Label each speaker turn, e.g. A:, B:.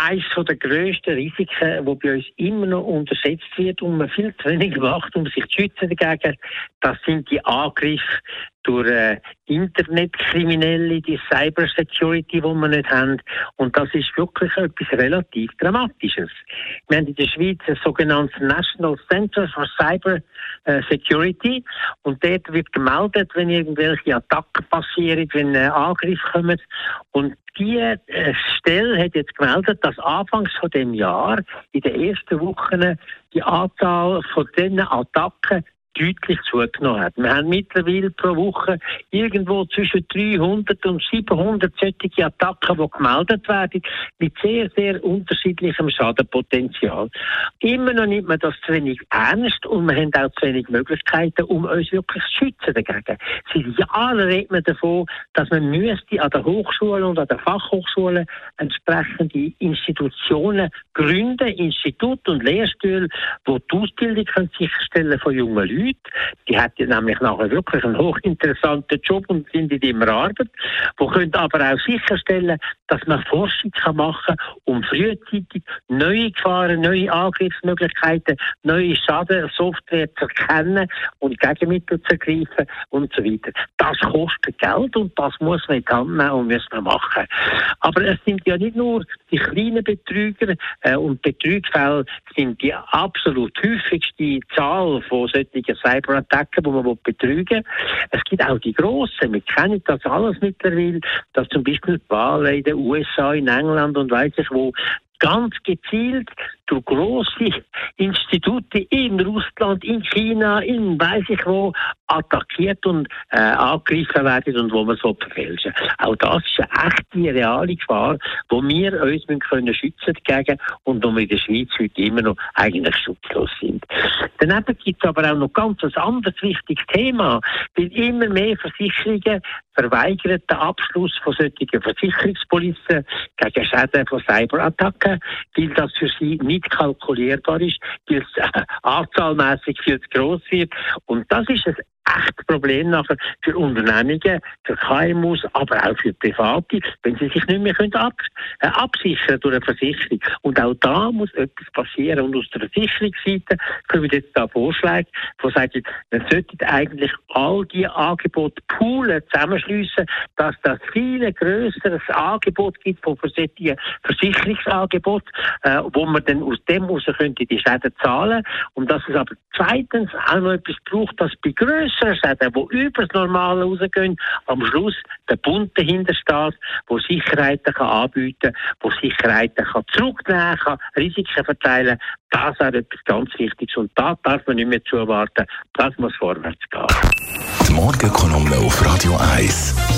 A: Eines der grössten Risiken, das bei uns immer noch unterschätzt wird und man viel zu wenig macht, um sich zu schützen dagegen, das sind die Angriffe durch äh, Internetkriminelle, die Cybersecurity, die wir nicht haben. Und das ist wirklich etwas relativ Dramatisches. Wir haben in der Schweiz ein sogenanntes National Center for Cyber äh, Security und dort wird gemeldet, wenn irgendwelche Attacken passieren, wenn äh, Angriffe kommen. Und die äh, Stelle hat jetzt gemeldet, dass anfangs von dem Jahr in den ersten Wochen die Anzahl von diesen Attacken deutlich zugenommen hat. Wir haben mittlerweile pro Woche irgendwo zwischen 300 und 700 solche Attacken, die gemeldet werden, mit sehr, sehr unterschiedlichem Schadenpotenzial. Immer noch nimmt man das zu wenig ernst und wir haben auch zu wenig Möglichkeiten, um uns wirklich zu schützen dagegen. Seit Jahren redet man davon, dass man müsste an den Hochschulen und an den Fachhochschulen entsprechende Institutionen gründen, Institut und Lehrstühle, wo die Ausbildung sicherstellen von jungen Leuten Leute, die hätten nämlich nachher wirklich einen hochinteressanten Job und sind in ihrer Arbeit, die können aber auch sicherstellen, dass man Forschung kann machen kann, um frühzeitig neue Gefahren, neue Angriffsmöglichkeiten, neue Schadensoftware zu erkennen und Gegenmittel zu ergreifen und so weiter. Das kostet Geld und das muss man in die Hand nehmen und müssen wir machen. Aber es sind ja nicht nur die kleinen Betrüger äh, und Betrügfälle sind die absolut häufigste Zahl von solchen Cyberattacken, die man betrügen will. Es gibt auch die grossen. Wir kennen das alles mittlerweile, dass zum Beispiel Wahlen in den USA, in England und weiß ich wo ganz gezielt durch große Institute in Russland, in China, in weiß ich wo, attackiert und äh, angegriffen werden und wo man so verfälschen. Auch das ist eine echte, reale Gefahr, wo wir uns können schützen dagegen und wo wir in der Schweiz heute immer noch eigentlich schutzlos sind. Daneben gibt es aber auch noch ganz ein anderes wichtiges Thema, weil immer mehr Versicherungen verweigern den Abschluss von solchen Versicherungspolizen gegen Schäden von Cyberattacken, weil das für sie nicht kalkulierbar ist, weil es äh, anzahlmäßig viel zu groß wird. Und das ist ein echtes Problem nachher für Unternehmungen, für KMUs, aber auch für Private, wenn sie sich nicht mehr können ab, äh, absichern durch eine Versicherung. Und auch da muss etwas passieren. Und aus der Versicherungsseite kommen jetzt da Vorschläge, die sagen, man sollte eigentlich all die Angebote poolen, zusammenschliessen, dass das viel grösseres Angebot gibt von solchen Versicherungsangeboten, äh, wo man dann aus dem heraus könnte die Schäden zahlen. Und dass es aber zweitens auch noch etwas braucht, das bei grösseren Schäden, die über das Normale rausgehen, am Schluss der Bund dahinter steht, der Sicherheiten kann anbieten kann, der Sicherheiten kann zurücknehmen kann, Risiken verteilen. Das ist etwas ganz Wichtiges und da darf man nicht mehr zuwarten. Das muss vorwärts gehen.
B: Die Morgenkolumne auf Radio 1.